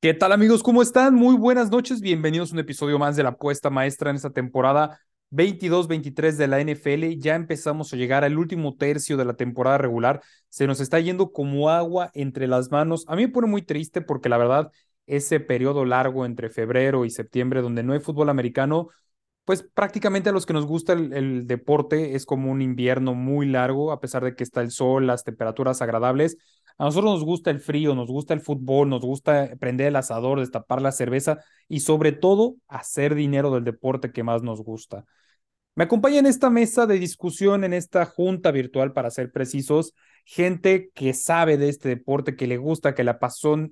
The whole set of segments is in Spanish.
¿Qué tal amigos? ¿Cómo están? Muy buenas noches. Bienvenidos a un episodio más de la apuesta maestra en esta temporada 22-23 de la NFL. Ya empezamos a llegar al último tercio de la temporada regular. Se nos está yendo como agua entre las manos. A mí me pone muy triste porque la verdad ese periodo largo entre febrero y septiembre donde no hay fútbol americano, pues prácticamente a los que nos gusta el, el deporte es como un invierno muy largo, a pesar de que está el sol, las temperaturas agradables a nosotros nos gusta el frío, nos gusta el fútbol, nos gusta prender el asador, destapar la cerveza y sobre todo hacer dinero del deporte que más nos gusta. Me acompaña en esta mesa de discusión, en esta junta virtual, para ser precisos, gente que sabe de este deporte, que le gusta, que la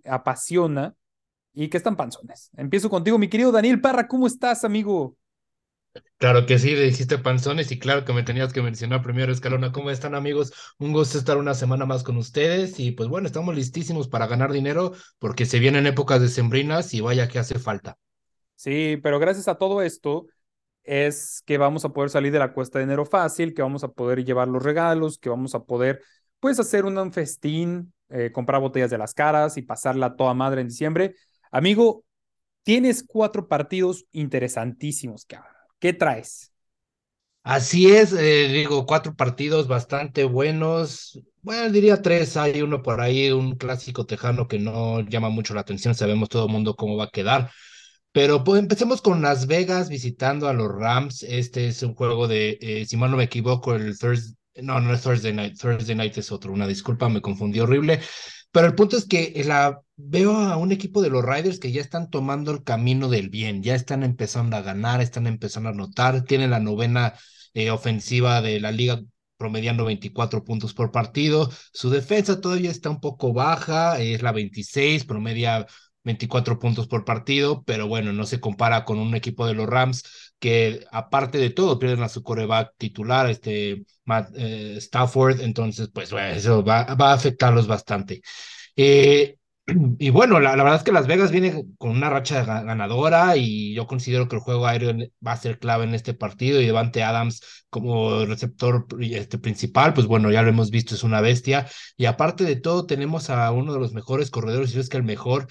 apasiona y que están panzones. Empiezo contigo, mi querido Daniel Parra, ¿cómo estás, amigo? Claro que sí, dijiste panzones y claro que me tenías que mencionar primero, Escalona. ¿Cómo están, amigos? Un gusto estar una semana más con ustedes y pues bueno, estamos listísimos para ganar dinero porque se vienen épocas decembrinas y vaya que hace falta. Sí, pero gracias a todo esto es que vamos a poder salir de la cuesta de enero fácil, que vamos a poder llevar los regalos, que vamos a poder pues hacer un festín, eh, comprar botellas de las caras y pasarla toda madre en diciembre. Amigo, tienes cuatro partidos interesantísimos, cabrón. ¿Qué traes? Así es, eh, digo, cuatro partidos bastante buenos. Bueno, diría tres, hay uno por ahí, un clásico tejano que no llama mucho la atención, sabemos todo el mundo cómo va a quedar. Pero pues empecemos con Las Vegas visitando a los Rams. Este es un juego de, eh, si mal no me equivoco, el Thursday, no, no es Thursday Night, Thursday Night es otro, una disculpa, me confundí horrible. Pero el punto es que la, veo a un equipo de los Riders que ya están tomando el camino del bien, ya están empezando a ganar, están empezando a anotar, tienen la novena eh, ofensiva de la liga promediando 24 puntos por partido. Su defensa todavía está un poco baja, es la 26, promedia 24 puntos por partido, pero bueno, no se compara con un equipo de los Rams que aparte de todo pierden a su coreback titular, este Matt eh, Stafford, entonces pues bueno, eso va, a afectarlos bastante. Eh, y bueno, la, la, verdad es que Las Vegas viene con una racha ganadora y yo considero que el juego aéreo va a ser clave en este partido y Devante Adams como receptor este, principal, pues bueno, ya lo hemos visto, es una bestia. Y aparte de todo, tenemos a uno de los mejores corredores, y es que el mejor,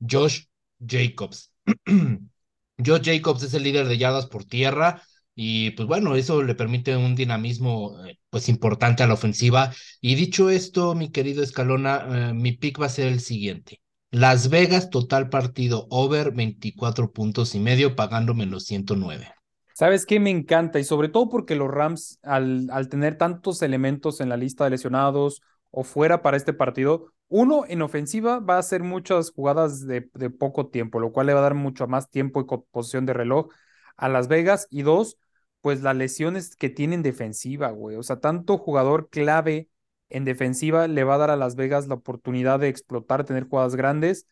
Josh Jacobs. Josh Jacobs es el líder de yardas por tierra, y pues bueno, eso le permite un dinamismo eh, pues importante a la ofensiva. Y dicho esto, mi querido Escalona, eh, mi pick va a ser el siguiente. Las Vegas, total partido over 24 puntos y medio, pagando menos 109. ¿Sabes qué? Me encanta y sobre todo porque los Rams, al, al tener tantos elementos en la lista de lesionados o fuera para este partido, uno, en ofensiva va a hacer muchas jugadas de, de poco tiempo, lo cual le va a dar mucho más tiempo y posición de reloj a Las Vegas. Y dos, pues las lesiones que tienen defensiva, güey. O sea, tanto jugador clave en defensiva le va a dar a Las Vegas la oportunidad de explotar, tener jugadas grandes.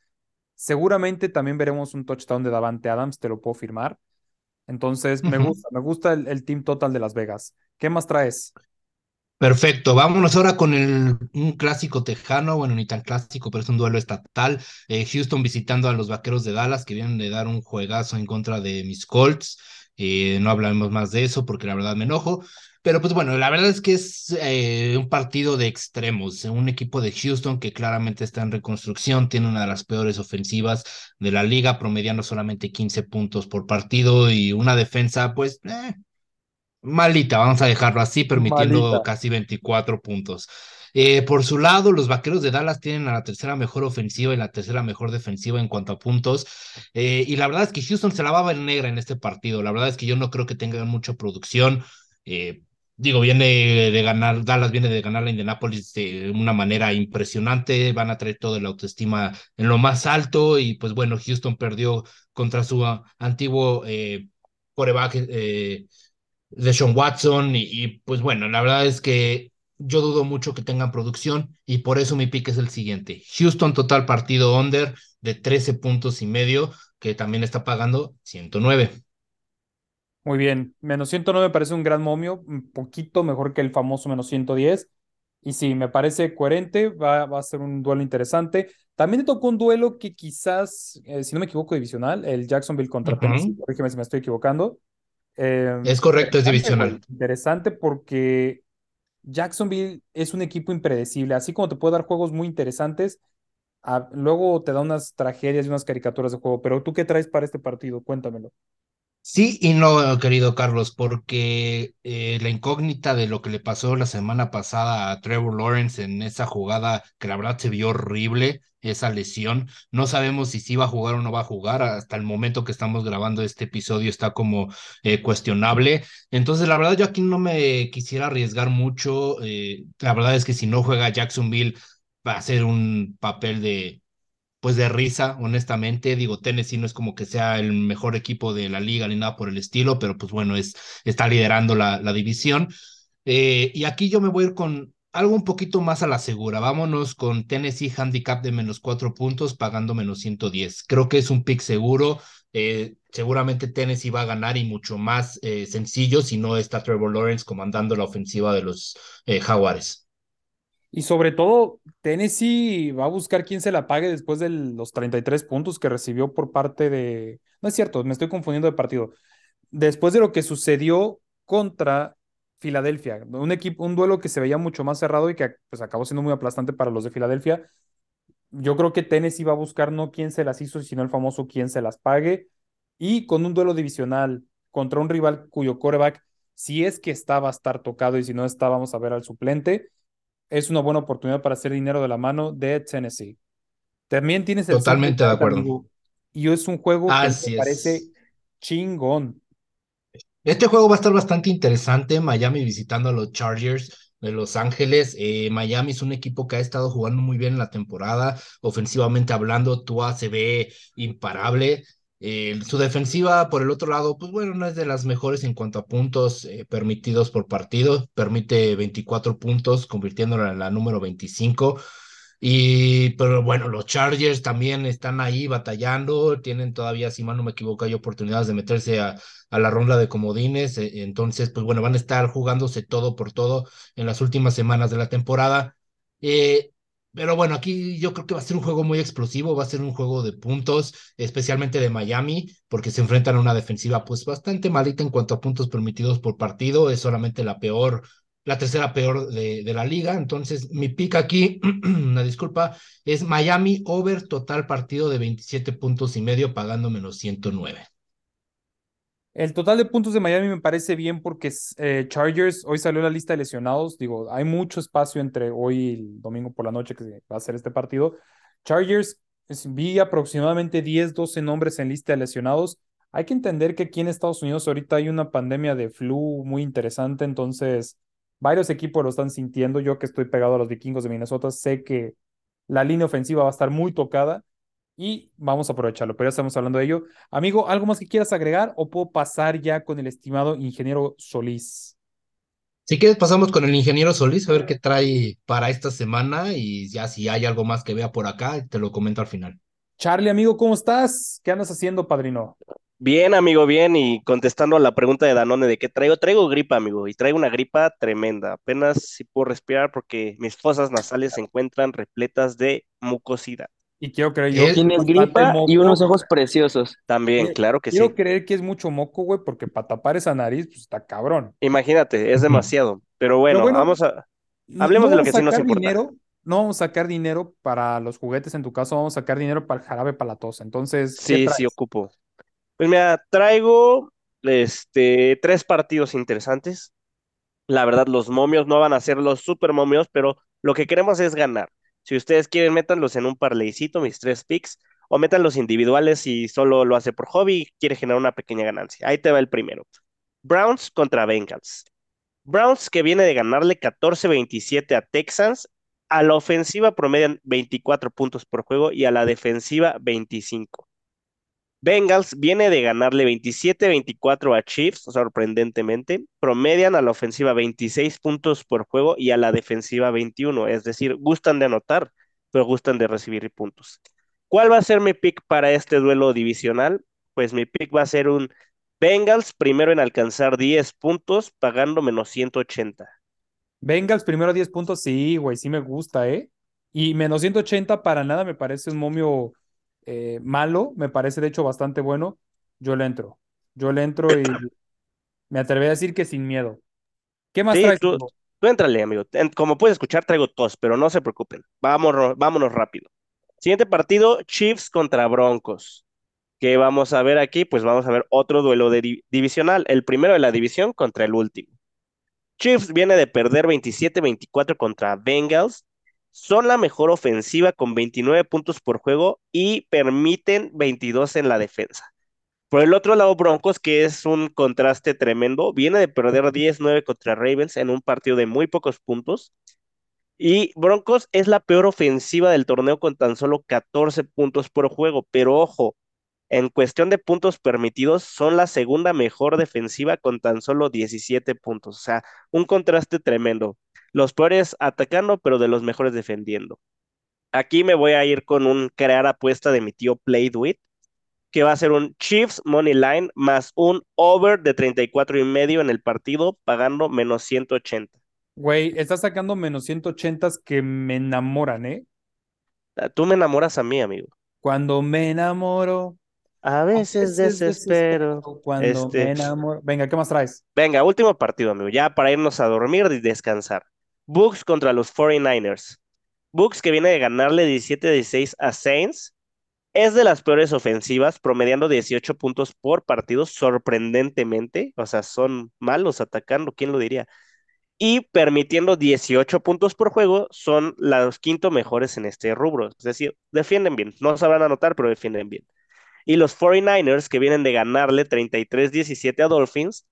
Seguramente también veremos un touchdown de Davante Adams, te lo puedo firmar. Entonces, me gusta, me gusta el, team total de Las Vegas. ¿Qué más traes? Perfecto, vámonos ahora con el, un clásico tejano, bueno, ni tan clásico, pero es un duelo estatal. Eh, Houston visitando a los Vaqueros de Dallas, que vienen de dar un juegazo en contra de mis Colts. Eh, no hablaremos más de eso porque la verdad me enojo. Pero pues bueno, la verdad es que es eh, un partido de extremos, un equipo de Houston que claramente está en reconstrucción, tiene una de las peores ofensivas de la liga, promediando solamente 15 puntos por partido y una defensa pues eh, malita, vamos a dejarlo así, permitiendo malita. casi 24 puntos. Eh, por su lado, los vaqueros de Dallas tienen a la tercera mejor ofensiva y la tercera mejor defensiva en cuanto a puntos. Eh, y la verdad es que Houston se la va a ver negra en este partido. La verdad es que yo no creo que tengan mucha producción. Eh, digo, viene de ganar, Dallas viene de ganar la Indianapolis de una manera impresionante. Van a traer toda la autoestima en lo más alto. Y pues bueno, Houston perdió contra su antiguo coreback de Sean Watson. Y, y pues bueno, la verdad es que yo dudo mucho que tengan producción y por eso mi pick es el siguiente. Houston total partido under de 13 puntos y medio, que también está pagando 109. Muy bien, menos 109 me parece un gran momio, un poquito mejor que el famoso menos 110. Y sí, me parece coherente, va, va a ser un duelo interesante. También te tocó un duelo que quizás, eh, si no me equivoco, divisional, el Jacksonville contra uh -huh. Tennessee, corrígeme si me estoy equivocando. Eh, es correcto, es divisional. Interesante porque Jacksonville es un equipo impredecible, así como te puede dar juegos muy interesantes, a- luego te da unas tragedias y unas caricaturas de juego, pero ¿tú qué traes para este partido? Cuéntamelo. Sí y no, querido Carlos, porque eh, la incógnita de lo que le pasó la semana pasada a Trevor Lawrence en esa jugada que la verdad se vio horrible, esa lesión, no sabemos si sí va a jugar o no va a jugar, hasta el momento que estamos grabando este episodio está como eh, cuestionable, entonces la verdad yo aquí no me quisiera arriesgar mucho, eh, la verdad es que si no juega Jacksonville va a ser un papel de pues de risa, honestamente. Digo, Tennessee no es como que sea el mejor equipo de la liga ni nada por el estilo, pero pues bueno, es, está liderando la, división. Eh, y aquí yo me voy a con algo un poquito más a la segura. Vámonos con Tennessee handicap de menos cuatro puntos, pagando menos 110. Creo que es un pick seguro. Eh, seguramente Tennessee va a ganar y mucho más eh, sencillo si no está Trevor Lawrence comandando la ofensiva de los Jaguares. Y sobre todo, Tennessee va a buscar quién se la pague después de los 33 puntos que recibió por parte de... No es cierto, me estoy confundiendo de partido. Después de lo que sucedió contra Filadelfia, un equipo, un duelo que se veía mucho más cerrado y que pues, acabó siendo muy aplastante para los de Filadelfia. Yo creo que Tennessee va a buscar no quién se las hizo, sino el famoso quién se las pague. Y con un duelo divisional contra un rival cuyo coreback, si es que está, va a estar tocado y si no está, vamos a ver al suplente es una buena oportunidad para hacer dinero de la mano de Tennessee. También tienes el Totalmente de acuerdo. amigo, y es un juego Así que me parece chingón. Este juego va a estar bastante interesante. Miami visitando a los Chargers de Los Ángeles. Eh, Miami es un equipo que ha estado jugando muy bien en la temporada. Ofensivamente hablando, Tua se ve imparable. Eh, su defensiva, por el otro lado, pues bueno, no es de las mejores en cuanto a puntos eh, permitidos por partido. Permite 24 puntos, convirtiéndola en la número 25. Y, pero bueno, los Chargers también están ahí batallando, tienen todavía, si mal no me equivoco, hay oportunidades de meterse a, la ronda de comodines, eh, entonces, pues bueno, van a estar jugándose todo por todo en las últimas semanas de la temporada. Eh, pero bueno, aquí yo creo que va a ser un juego muy explosivo, va a ser un juego de puntos, especialmente de Miami, porque se enfrentan a una defensiva pues bastante malita en cuanto a puntos permitidos por partido, es solamente la peor la tercera peor de, la liga. Entonces, mi pick aquí, una disculpa, es Miami over total partido de 27 puntos y medio, pagando menos 109. El total de puntos de Miami me parece bien porque eh, Chargers, hoy salió la lista de lesionados, digo, hay mucho espacio entre hoy y el domingo por la noche que va a ser este partido. Chargers, vi aproximadamente 10, 12 nombres en lista de lesionados. Hay que entender que aquí en Estados Unidos ahorita hay una pandemia de flu muy interesante, entonces varios equipos lo están sintiendo. Yo que estoy pegado a los vikingos de Minnesota, sé que la línea ofensiva va a estar muy tocada y vamos a aprovecharlo, pero ya estamos hablando de ello. Amigo, ¿algo más que quieras agregar o puedo pasar ya con el estimado ingeniero Solís? Si quieres, pasamos con el ingeniero Solís a ver qué trae para esta semana y ya si hay algo más que vea por acá, te lo comento al final. Charlie, amigo, ¿cómo estás? ¿Qué andas haciendo, padrino? Bien, amigo, bien. Y contestando a la pregunta de Danone de qué traigo, traigo gripa, amigo, y traigo una gripa tremenda. Apenas si puedo respirar porque mis fosas nasales se encuentran repletas de mucosidad. Y quiero creer yo. Tienes gripa moco. y unos ojos preciosos. También, claro que quiero sí. Quiero creer que es mucho moco, güey, porque para tapar esa nariz, pues está cabrón. Imagínate, es demasiado. Pero bueno, Pero bueno vamos a. Hablemos no de lo que sí nos importa. Dinero, no vamos a sacar dinero para los juguetes en tu caso, vamos a sacar dinero para el jarabe para la tos. Entonces. Sí, sí, ocupo. Pues mira, traigo este, tres partidos interesantes. La verdad, los momios no van a ser los super momios, pero lo que queremos es ganar. Si ustedes quieren, métanlos en un parleycito, mis tres picks, o métanlos individuales si solo lo hace por hobby y quiere generar una pequeña ganancia. Ahí te va el primero. Browns contra Bengals. Browns que viene de ganarle 14-27 a Texans. A la ofensiva promedian 24 puntos por juego y a la defensiva 25. Bengals viene de ganarle 27-24 a Chiefs, sorprendentemente. Promedian a la ofensiva 26 puntos por juego y a la defensiva 21. Es decir, gustan de anotar, pero gustan de recibir puntos. ¿Cuál va a ser mi pick para este duelo divisional? Pues mi pick va a ser un Bengals primero en alcanzar 10 puntos, pagando menos 180. Bengals primero 10 puntos, sí, güey, sí me gusta, ¿eh? Y menos 180 para nada me parece un momio eh, malo, me parece de hecho bastante bueno, yo le entro. Yo le entro y me atreví a decir que sin miedo. ¿Qué más sí, traes? Tú, tú entrale, amigo. Como puedes escuchar, traigo tos, pero no se preocupen. Vámonos, vámonos rápido. Siguiente partido, Chiefs contra Broncos. ¿Qué vamos a ver aquí? Pues vamos a ver otro duelo de divisional, el primero de la división contra el último. Chiefs viene de perder 27-24 contra Bengals. Son la mejor ofensiva con 29 puntos por juego y permiten 22 en la defensa. Por el otro lado, Broncos, que es un contraste tremendo, viene de perder 10-9 contra Ravens en un partido de muy pocos puntos. Y Broncos es la peor ofensiva del torneo con tan solo 14 puntos por juego. Pero ojo, en cuestión de puntos permitidos, son la segunda mejor defensiva con tan solo 17 puntos. O sea, un contraste tremendo. Los peores atacando, pero de los mejores defendiendo. Aquí me voy a ir con un crear apuesta de mi tío Play que va a ser un Chiefs Money Line más un over de 34 y medio en el partido, pagando menos 180. Güey, estás sacando menos 180 que me enamoran, ¿eh? Ah, tú me enamoras a mí, amigo. Cuando me enamoro, a veces, desespero. Cuando me este, enamoro. Venga, ¿qué más traes? Venga, último partido, amigo. Ya para irnos a dormir y descansar. Bucks contra los 49ers. Bucks que viene de ganarle 17-16 a Saints. Es de las peores ofensivas, promediando 18 puntos por partido, sorprendentemente. O sea, son malos atacando, ¿quién lo diría? Y permitiendo 18 puntos por juego, son los quinto mejores en este rubro. Es decir, defienden bien. No sabrán anotar, pero defienden bien. Y los 49ers, que vienen de ganarle 33-17 a Dolphins,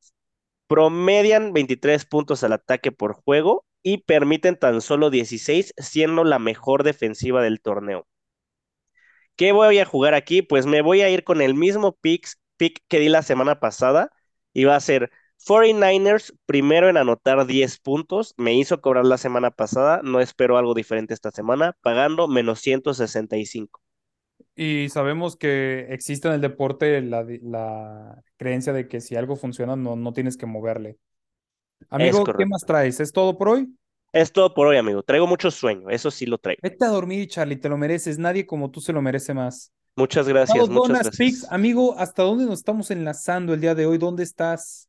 promedian 23 puntos al ataque por juego y permiten tan solo 16, siendo la mejor defensiva del torneo. ¿Qué voy a jugar aquí? Pues me voy a ir con el mismo pick, pick que di la semana pasada y va a ser 49ers primero en anotar 10 puntos. Me hizo cobrar la semana pasada, no espero algo diferente esta semana, pagando menos 165. Y sabemos que existe en el deporte la, creencia de que si algo funciona, no, no tienes que moverle. Amigo, ¿qué más traes? ¿Es todo por hoy? Es todo por hoy, amigo. Traigo mucho sueño, eso sí lo traigo. Vete a dormir, Charlie, te lo mereces. Nadie como tú se lo merece más. Muchas gracias. muchas gracias. amigo, ¿hasta dónde nos estamos enlazando el día de hoy? ¿Dónde estás?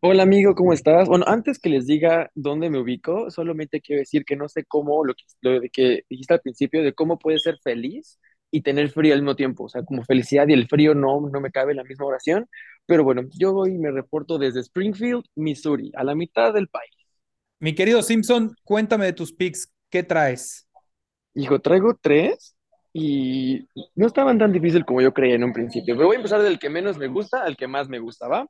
Hola amigo, ¿cómo estás? Bueno, antes que les diga dónde me ubico, solamente quiero decir que no sé cómo, lo que, lo que dijiste al principio, de cómo puedes ser feliz y tener frío al mismo tiempo. O sea, como felicidad y el frío no, no me cabe en la misma oración. Pero bueno, yo hoy me reporto desde Springfield, Missouri, a la mitad del país. Mi querido Simpson, cuéntame de tus picks. ¿Qué traes? Hijo, traigo tres y no estaban tan difícil como yo creía en un principio. Pero voy a empezar del que menos me gusta al que más me gusta, ¿va?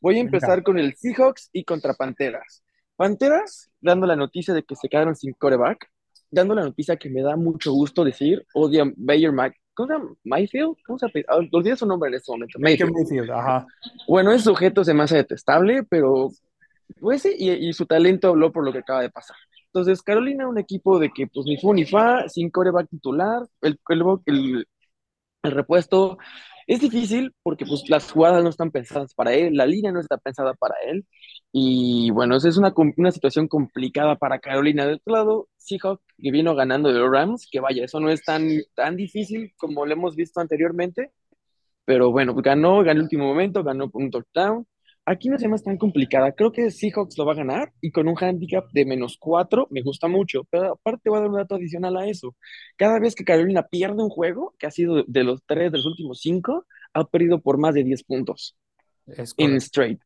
Voy a empezar con el Seahawks y contra Panteras. Panteras, dando la noticia de que se quedaron sin coreback, dando la noticia que me da mucho gusto decir, odia Bayer Mac. ¿Cómo se llama? ¿Mayfield? ¿Cómo se llama? Ah, olvidé su nombre en este momento. Mayfield. Mayfield ajá. Bueno, ese sujeto se me hace detestable, pero pues sí, y, su talento habló por lo que acaba de pasar. Entonces, Carolina, un equipo de que pues ni fu ni fa, sin coreback titular, el, el, el repuesto es difícil porque pues, las jugadas no están pensadas para él, la línea no está pensada para él. Y bueno, es una, una situación complicada para Carolina. De otro lado, Seahawk, que vino ganando de los Rams, que vaya, eso no es tan, tan difícil como lo hemos visto anteriormente. Pero bueno, ganó, ganó el último momento, ganó un touchdown. Aquí no se más tan complicada. Creo que Seahawks lo va a ganar y con un handicap de menos cuatro me gusta mucho. Pero aparte voy a dar un dato adicional a eso. Cada vez que Carolina pierde un juego, que ha sido de los tres de los últimos cinco, ha perdido por más de 10 puntos en straight.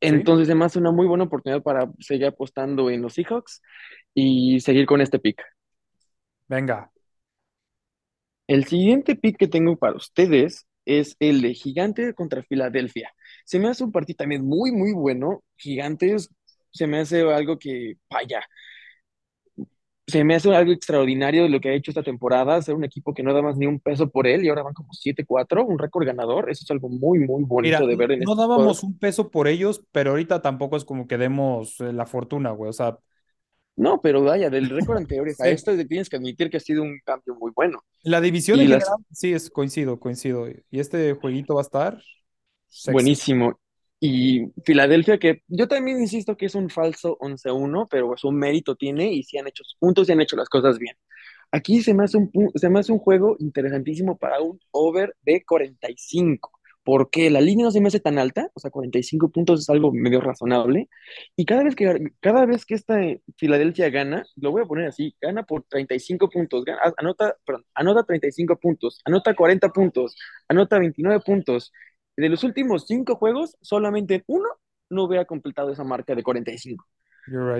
Entonces, además, es una muy buena oportunidad para seguir apostando en los Seahawks y seguir con este pick. Venga. El siguiente pick que tengo para ustedes es el de Gigante contra Filadelfia. Se me hace un partido también muy, muy bueno. Gigantes se me hace algo que, vaya, se me hace algo extraordinario de lo que ha hecho esta temporada, ser un equipo que no da más ni un peso por él y ahora van como 7-4, un récord ganador. Eso es algo muy, muy bonito de ver. En no este dábamos un peso por ellos, pero ahorita tampoco es como que demos eh, la fortuna, güey. O sea. No, pero vaya, del récord anterior a esto tienes que admitir que ha sido un cambio muy bueno. La división en general, sí, es coincido, coincido. Y este jueguito va a estar buenísimo. Y Filadelfia, que yo también insisto que es un falso 11-1, pero su mérito tiene y si han hecho puntos y han hecho las cosas bien. Aquí se me, hace un, se me hace un juego interesantísimo para un over de 45. porque la línea no se me hace tan alta, o sea, 45 puntos es algo medio razonable, y cada vez que, cada vez que esta Filadelfia gana, lo voy a poner así, gana por 35 puntos, anota, perdón, anota 35 puntos, anota 40 puntos, anota 29 puntos. De los últimos cinco juegos, solamente uno no hubiera completado esa marca de 45.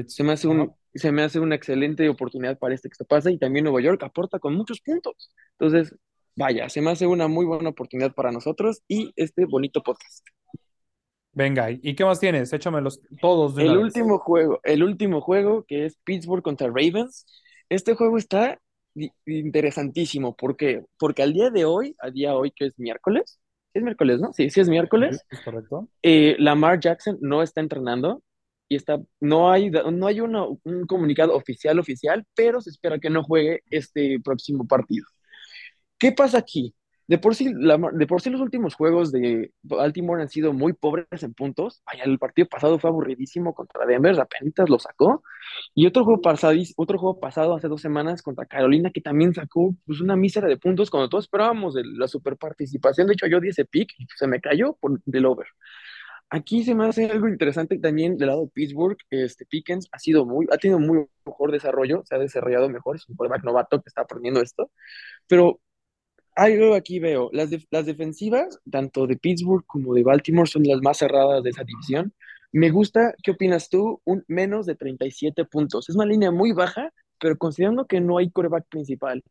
Se me hace un, se me hace una excelente oportunidad para este que se pasa y también Nueva York aporta con muchos puntos. Entonces, vaya, se me hace una muy buena oportunidad para nosotros y este bonito podcast. Venga, ¿y qué más tienes? Échamelos todos. el último juego, el último juego que es Pittsburgh contra Ravens. Este juego está interesantísimo. ¿Por qué? Porque al día de hoy, al día de hoy que es miércoles, es miércoles, ¿no? Sí, sí es miércoles. es correcto. Eh, Lamar Jackson no está entrenando y está, no hay, no hay un comunicado oficial oficial, pero se espera que no juegue este próximo partido. ¿Qué pasa aquí? De por, sí, de por sí los últimos juegos de Baltimore han sido muy pobres en puntos. Vaya, el partido pasado fue aburridísimo contra Denver, apenas lo sacó. Y otro juego, pasado, otro juego pasado hace dos semanas contra Carolina que también sacó pues, una mísera de puntos cuando todos esperábamos de la super participación. De hecho, yo di ese pick y se me cayó por, del over. Aquí se me hace algo interesante también del lado de Pittsburgh. Este Pickens ha sido muy, ha tenido muy mejor desarrollo, se ha desarrollado mejor, es un quarterback novato que está aprendiendo esto. Pero algo aquí veo, las, las defensivas, tanto de Pittsburgh como de Baltimore, son las más cerradas de esa división. Me gusta, ¿qué opinas tú? Un menos de 37 puntos. Es una línea muy baja, pero considerando que no hay coreback principal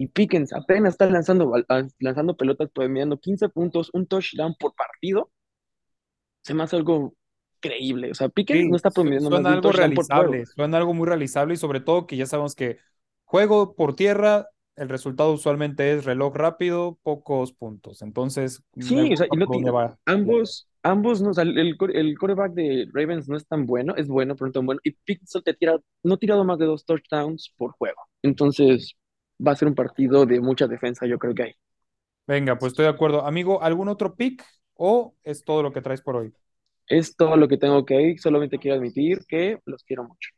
y Pickens apenas está lanzando, lanzando pelotas, promediando 15 puntos, un touchdown por partido, se me hace algo creíble. O sea, Pickens no está promediando suena algo realizable, suena algo muy realizable y sobre todo que ya sabemos que juego por tierra, el resultado usualmente es reloj rápido, pocos puntos. Entonces, sí, o sea, y no ambos, ambos, no, el, el coreback de Ravens no es tan bueno, es bueno, pero no tan bueno. Y Pickens te tira, no ha tirado más de dos touchdowns por juego. Entonces, va a ser un partido de mucha defensa, yo creo que hay. Venga, pues estoy de acuerdo. Amigo, ¿algún otro pick o es todo lo que traes por hoy? Es todo lo que tengo que ir, solamente quiero admitir que los quiero mucho.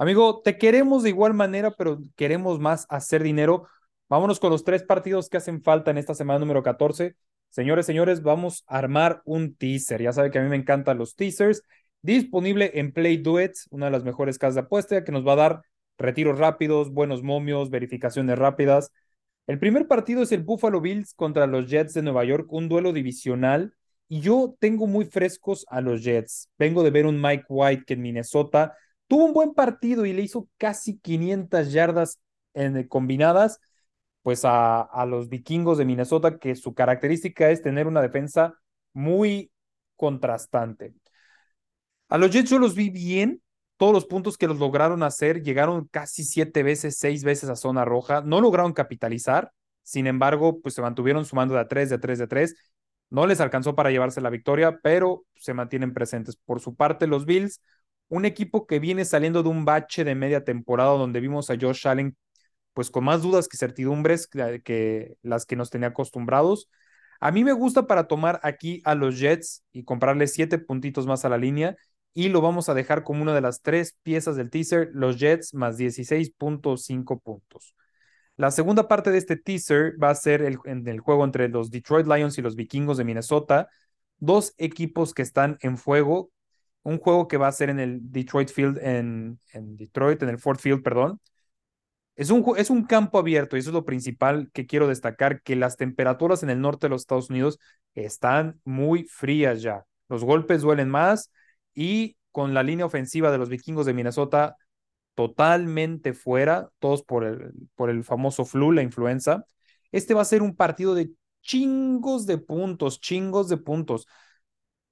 Amigo, te queremos de igual manera, pero queremos más hacer dinero. Vámonos con los tres partidos que hacen falta en esta semana número 14. Señores, señores, vamos a armar un teaser. Ya sabe que a mí me encantan los teasers. Disponible en Play Duets, una de las mejores casas de apuesta que nos va a dar retiros rápidos, buenos momios, verificaciones rápidas. El primer partido es el Buffalo Bills contra los Jets de Nueva York, un duelo divisional. Y yo tengo muy frescos a los Jets. Vengo de ver un Mike White que en Minnesota tuvo un buen partido y le hizo casi 500 yardas en, combinadas, pues a, a los vikingos de Minnesota, que su característica es tener una defensa muy contrastante. A los Jets yo los vi bien, todos los puntos que los lograron hacer, llegaron casi siete veces, seis veces a zona roja, no lograron capitalizar, sin embargo, pues se mantuvieron sumando de a tres, de a tres, de a tres, no les alcanzó para llevarse la victoria, pero se mantienen presentes. Por su parte, los Bills, un equipo que viene saliendo de un bache de media temporada donde vimos a Josh Allen pues con más dudas que certidumbres que, las que nos tenía acostumbrados. A mí me gusta para tomar aquí a los Jets y comprarle siete puntitos más a la línea y lo vamos a dejar como una de las tres piezas del teaser, los Jets más 16.5 puntos. La segunda parte de este teaser va a ser el, en el juego entre los Detroit Lions y los Vikingos de Minnesota, dos equipos que están en fuego, un juego que va a ser en el Detroit Field, en, Detroit, en el Ford Field, perdón. Es un, es un campo abierto y eso es lo principal que quiero destacar, que las temperaturas en el norte de los Estados Unidos están muy frías ya. Los golpes duelen más y con la línea ofensiva de los vikingos de Minnesota totalmente fuera, todos por el, por el famoso flu, la influenza. Este va a ser un partido de chingos de puntos, chingos de puntos.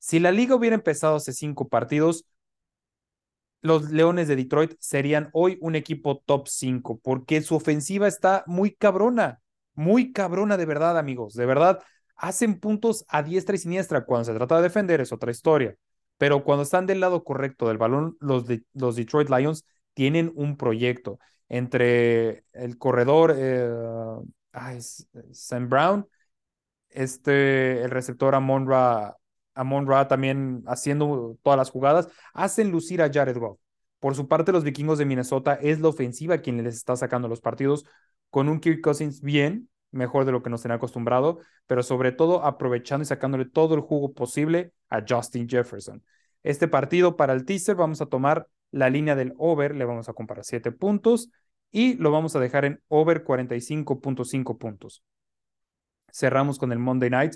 Si la liga hubiera empezado hace cinco partidos, los Leones de Detroit serían hoy un equipo top 5, porque su ofensiva está muy cabrona, muy cabrona de verdad, amigos, de verdad. Hacen puntos a diestra y siniestra. Cuando se trata de defender es otra historia. Pero cuando están del lado correcto del balón, los, de, los Detroit Lions tienen un proyecto entre el corredor eh, Sam Brown, este, el receptor Amon Ra, Amon Ra también haciendo todas las jugadas, hacen lucir a Jared Goff. Por su parte, los vikingos de Minnesota es la ofensiva quien les está sacando los partidos con un Kirk Cousins bien, mejor de lo que nos tenía acostumbrado, pero sobre todo aprovechando y sacándole todo el jugo posible a Justin Jefferson. Este partido para el teaser vamos a tomar la línea del over, le vamos a comparar 7 puntos y lo vamos a dejar en over 45.5 puntos. Cerramos con el Monday Night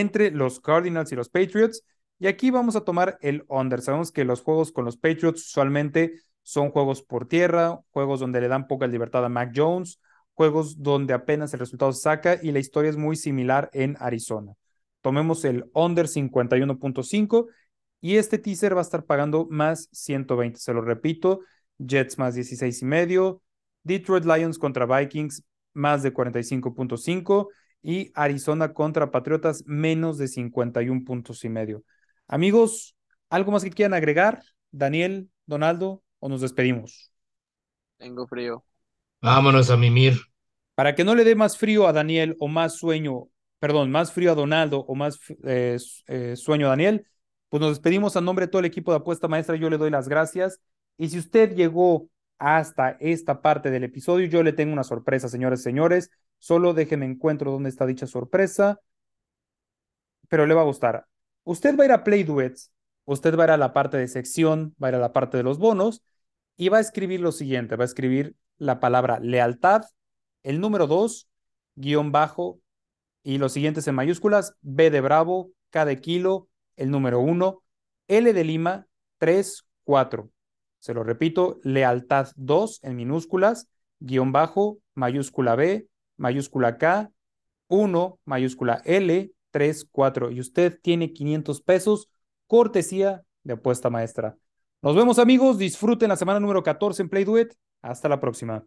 entre los Cardinals y los Patriots. Y aquí vamos a tomar el under. Sabemos que los juegos con los Patriots usualmente son juegos por tierra, juegos donde le dan poca libertad a Mac Jones, juegos donde apenas el resultado se saca y la historia es muy similar en Arizona. Tomemos el under 51.5 y este teaser va a estar pagando más 120. Se lo repito, Jets más 16 y medio, Detroit Lions contra Vikings más de 45.5 y Arizona contra Patriotas menos de 51 puntos y medio. Amigos, ¿algo más que quieran agregar? Daniel, Donaldo, o nos despedimos? Tengo frío. Vámonos a mimir. Para que no le dé más frío a Daniel o más sueño, perdón, más frío a Donaldo o más eh, eh, sueño a Daniel, pues nos despedimos a nombre de todo el equipo de Apuesta Maestra. Yo le doy las gracias. Y si usted llegó hasta esta parte del episodio, yo le tengo una sorpresa, señores y señores. Solo déjeme encuentro dónde está dicha sorpresa, pero le va a gustar. Usted va a ir a Play Duets, usted va a ir a la parte de sección, va a ir a la parte de los bonos y va a escribir lo siguiente, va a escribir la palabra lealtad, el número 2, guion bajo y los siguientes en mayúsculas, B de Bravo, K de Kilo, el número 1, L de Lima, 3, 4. Se lo repito, lealtad 2 en minúsculas, guion bajo, mayúscula B, mayúscula K, 1, mayúscula L, 3, 4. Y usted tiene 500 pesos, cortesía de apuesta maestra. Nos vemos amigos, disfruten la semana número 14 en Play Duet. Hasta la próxima.